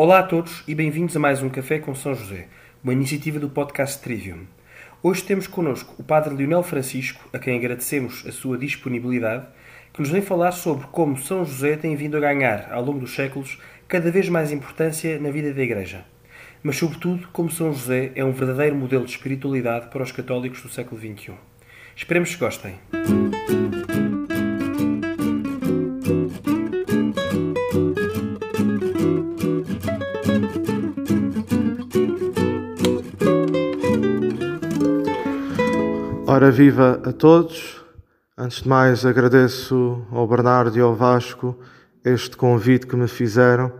Olá a todos e bem-vindos a mais um Café com São José, uma iniciativa do podcast Trivium. Hoje temos connosco o Padre Leonel Francisco, a quem agradecemos a sua disponibilidade, que nos vem falar sobre como São José tem vindo a ganhar, ao longo dos séculos, cada vez mais importância na vida da Igreja. Mas, sobretudo, como São José é um verdadeiro modelo de espiritualidade para os católicos do século XXI. Esperemos que gostem. Ora viva a todos. Antes de mais, agradeço ao Bernardo e ao Vasco este convite que me fizeram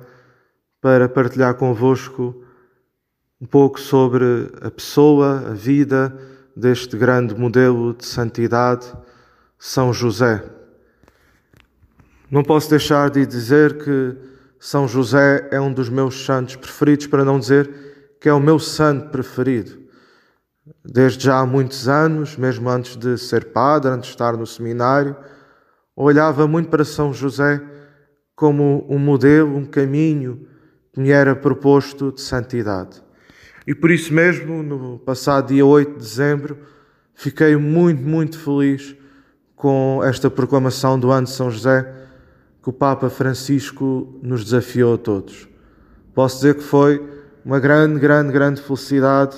para partilhar convosco um pouco sobre a pessoa, a vida deste grande modelo de santidade, São José. Não posso deixar de dizer que São José é um dos meus santos preferidos, para não dizer que é o meu santo preferido desde já há muitos anos, mesmo antes de ser padre, antes de estar no seminário, olhava muito para São José como um modelo, um caminho que me era proposto de santidade. E por isso mesmo, no passado dia 8 de dezembro, fiquei muito, muito feliz com esta proclamação do ano de São José que o Papa Francisco nos desafiou a todos. Posso dizer que foi uma grande, grande, grande felicidade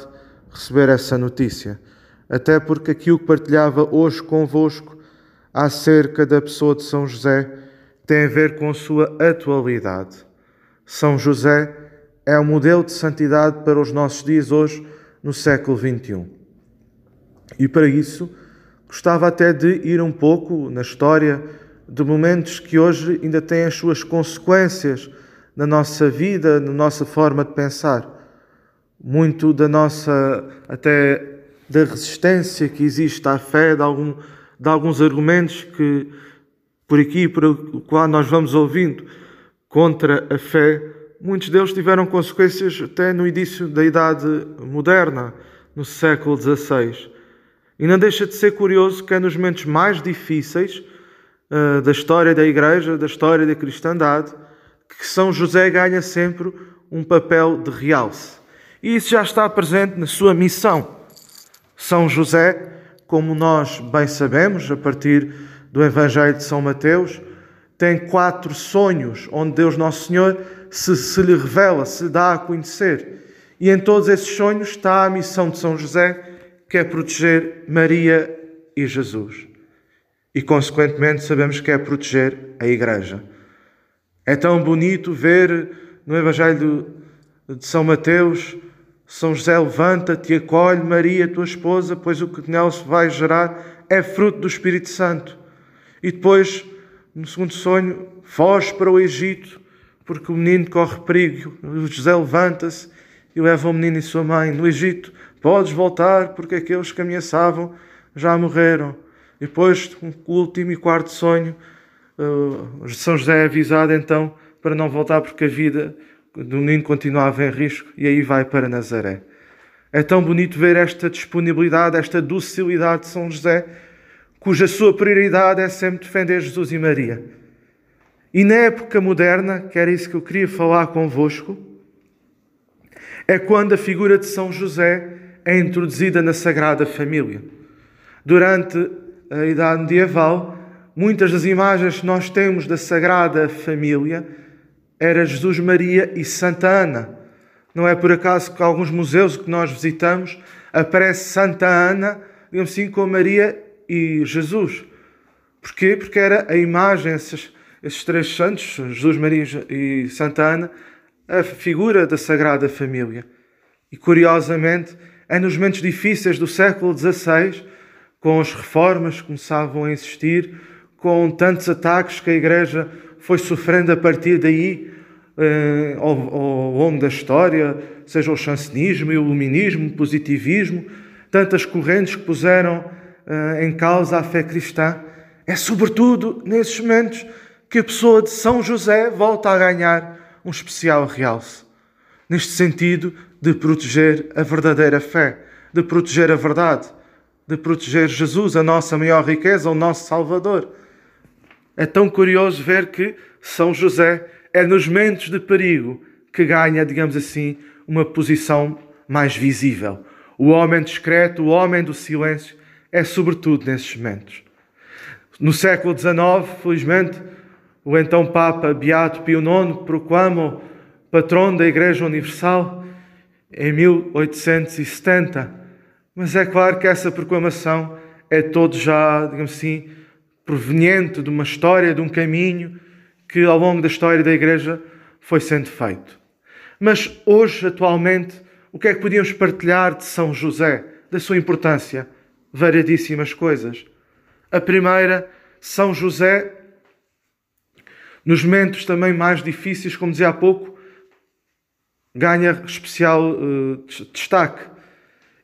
receber essa notícia, até porque aquilo que partilhava hoje convosco acerca da pessoa de São José tem a ver com a sua atualidade. São José é o modelo de santidade para os nossos dias hoje, no século XXI. E para isso, gostava até de ir um pouco na história de momentos que hoje ainda têm as suas consequências na nossa vida, na nossa forma de pensar muito da nossa, até da resistência que existe à fé, de, algum, de alguns argumentos que por aqui, por o qual nós vamos ouvindo contra a fé, muitos deles tiveram consequências até no início da Idade Moderna, no século XVI. E não deixa de ser curioso que é nos momentos mais difíceis uh, da história da Igreja, da história da cristandade, que São José ganha sempre um papel de realce. E isso já está presente na sua missão. São José, como nós bem sabemos, a partir do Evangelho de São Mateus, tem quatro sonhos onde Deus Nosso Senhor se, se lhe revela, se dá a conhecer. E em todos esses sonhos está a missão de São José, que é proteger Maria e Jesus. E, consequentemente, sabemos que é proteger a Igreja. É tão bonito ver no Evangelho de São Mateus são José, levanta-te e acolhe Maria, tua esposa, pois o que nela se vai gerar é fruto do Espírito Santo. E depois, no segundo sonho, foge para o Egito, porque o menino corre perigo. José levanta-se e leva o menino e sua mãe. No Egito, podes voltar, porque aqueles que ameaçavam já morreram. E depois, o último e quarto sonho, uh, São José é avisado então para não voltar, porque a vida do menino continuava em risco e aí vai para Nazaré. É tão bonito ver esta disponibilidade, esta docilidade de São José, cuja sua prioridade é sempre defender Jesus e Maria. E na época moderna, que era isso que eu queria falar convosco, é quando a figura de São José é introduzida na Sagrada Família. Durante a Idade Medieval, muitas das imagens que nós temos da Sagrada Família era Jesus Maria e Santa Ana. Não é por acaso que alguns museus que nós visitamos aparece Santa Ana, digamos assim, com Maria e Jesus. Porquê? Porque era a imagem, esses, esses três santos, Jesus, Maria e Santa Ana, a figura da Sagrada Família. E curiosamente, é nos momentos difíceis do século XVI, com as reformas que começavam a existir, com tantos ataques que a Igreja foi sofrendo a partir daí eh, ao, ao, longo da história, seja o chancenismo, o iluminismo, o positivismo, tantas correntes que puseram eh, em causa a fé cristã. É sobretudo nesses momentos que a pessoa de São José volta a ganhar um especial realce. Neste sentido de proteger a verdadeira fé, de proteger a verdade, de proteger Jesus, a nossa maior riqueza, o nosso Salvador. É tão curioso ver que São José é nos momentos de perigo que ganha, digamos assim, uma posição mais visível. O homem discreto, o homem do silêncio, é sobretudo nesses momentos. No século XIX, felizmente, o então Papa Beato Pio IX proclama o patrono da Igreja Universal em 1870. Mas é claro que essa proclamação é todo já, digamos assim, proveniente de uma história, de um caminho que ao longo da história da Igreja foi sendo feito. Mas hoje, atualmente, o que é que podíamos partilhar de São José, da sua importância? Variadíssimas coisas. A primeira, São José, nos momentos também mais difíceis, como dizia há pouco, ganha especial uh, destaque.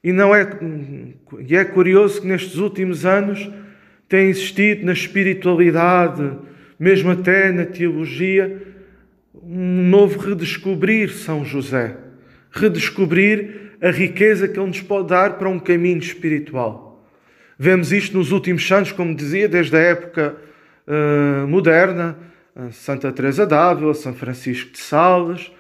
E não é e é curioso que nestes últimos anos tem existido na espiritualidade, mesmo até na teologia, um novo redescobrir São José, redescobrir a riqueza que ele nos pode dar para um caminho espiritual. Vemos isto nos últimos anos, como dizia, desde a época uh, moderna, Santa Teresa d'Ávila, São Francisco de Sales,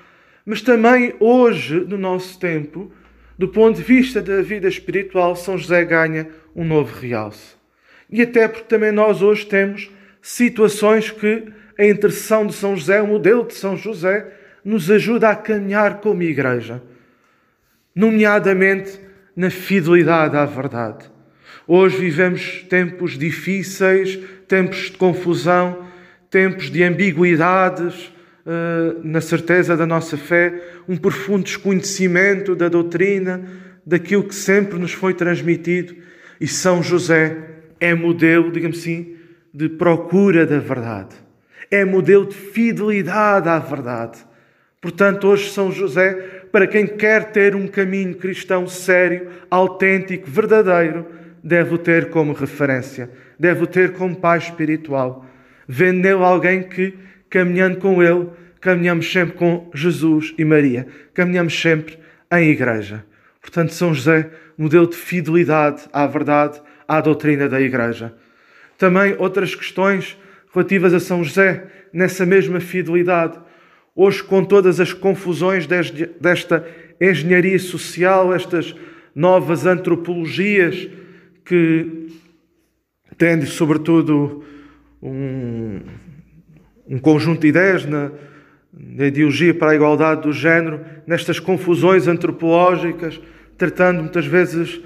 mas também hoje, no nosso tempo, do ponto de vista da vida espiritual, São José ganha um novo realce. E até porque também nós hoje temos situações que a intercessão de São José, o modelo de São José, nos ajuda a caminhar como igreja, nomeadamente na fidelidade à verdade. Hoje vivemos tempos difíceis, tempos de confusão, tempos de ambiguidades uh, na certeza da nossa fé, um profundo desconhecimento da doutrina, daquilo que sempre nos foi transmitido. E São José é modelo, digamos assim, de procura da verdade. É modelo de fidelidade à verdade. Portanto, hoje São José, para quem quer ter um caminho cristão sério, autêntico, verdadeiro, deve o ter como referência, deve o ter como pai espiritual vendo nele alguém que, caminhando com ele, caminhamos sempre com Jesus e Maria, caminhamos sempre em igreja. Portanto, São José, modelo de fidelidade à verdade, à doutrina da igreja. Também outras questões relativas a São José, nessa mesma fidelidade. Hoje, com todas as confusões desta engenharia social, estas novas antropologias que tendem, sobretudo, um, um conjunto de ideias na, na ideologia para a igualdade do género, nestas confusões antropológicas, tratando muitas vezes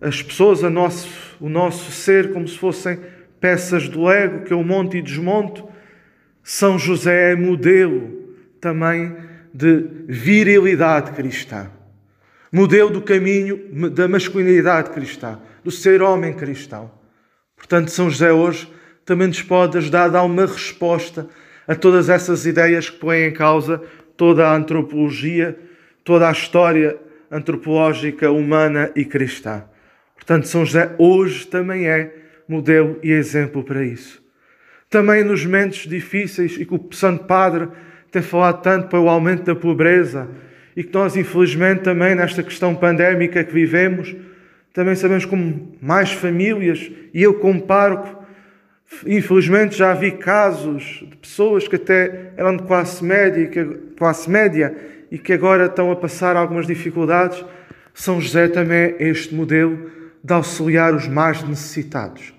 as pessoas, nosso, o nosso ser, como se fossem peças do ego que eu monto e desmonto. São José é modelo também de virilidade cristã, modelo do caminho da masculinidade cristã, do ser homem cristão. Portanto, São José hoje também nos pode ajudar a dar uma resposta a todas essas ideias que põem em causa toda a antropologia, toda a história antropológica humana e cristã. Portanto, São José hoje também é modelo e exemplo para isso. Também nos momentos difíceis e que o Santo Padre tem falado tanto para o aumento da pobreza e que nós, infelizmente, também nesta questão pandémica que vivemos, também sabemos como mais famílias, e eu como pároco, Infelizmente já vi casos de pessoas que até eram de classe média, classe média e que agora estão a passar algumas dificuldades. São José também é este modelo de auxiliar os mais necessitados.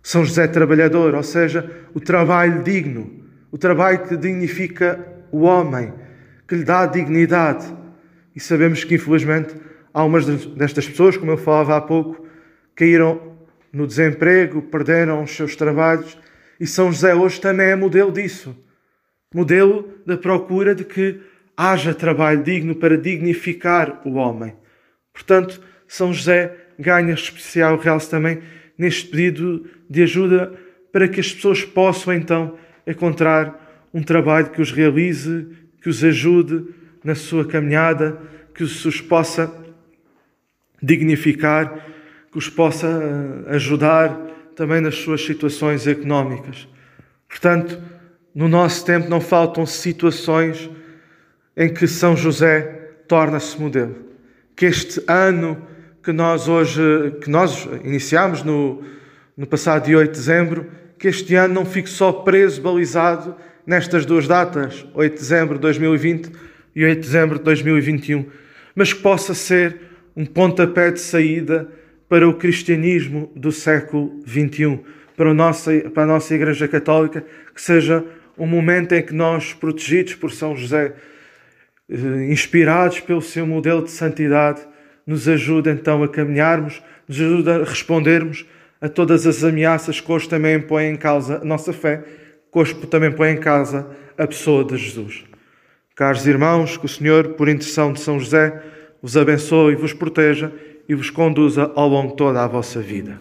São José trabalhador, ou seja, o trabalho digno, o trabalho que dignifica o homem, que lhe dá dignidade. E sabemos que, infelizmente, algumas destas pessoas, como eu falava há pouco, caíram no desemprego, perderam os seus trabalhos. E São José hoje também é modelo disso. Modelo da procura de que haja trabalho digno para dignificar o homem. Portanto, São José ganha especial realce também neste pedido de ajuda para que as pessoas possam então encontrar um trabalho que os realize, que os ajude na sua caminhada, que os possa dignificar que os possa eh, ajudar também nas suas situações económicas. Portanto, no nosso tempo não faltam situações em que São José torna-se modelo. Que este ano que nós hoje, que nós iniciamos no, no passado dia 8 de dezembro, que este ano não fique só preso, balizado nestas duas datas, 8 de dezembro de 2020 e 8 de dezembro de 2021, mas que possa ser um pontapé de saída para o cristianismo do século XXI, para a nossa, para a nossa Igreja Católica, que seja um momento em que nós, protegidos por São José, eh, inspirados pelo seu modelo de santidade, nos ajude então a caminharmos, nos ajude a respondermos a todas as ameaças que hoje também põem em causa a nossa fé, que hoje também põem em causa a pessoa de Jesus. Caros irmãos, que o Senhor, por intercessão de São José, vos abençoe e vos proteja e vos conduza ao longo de toda a vossa vida.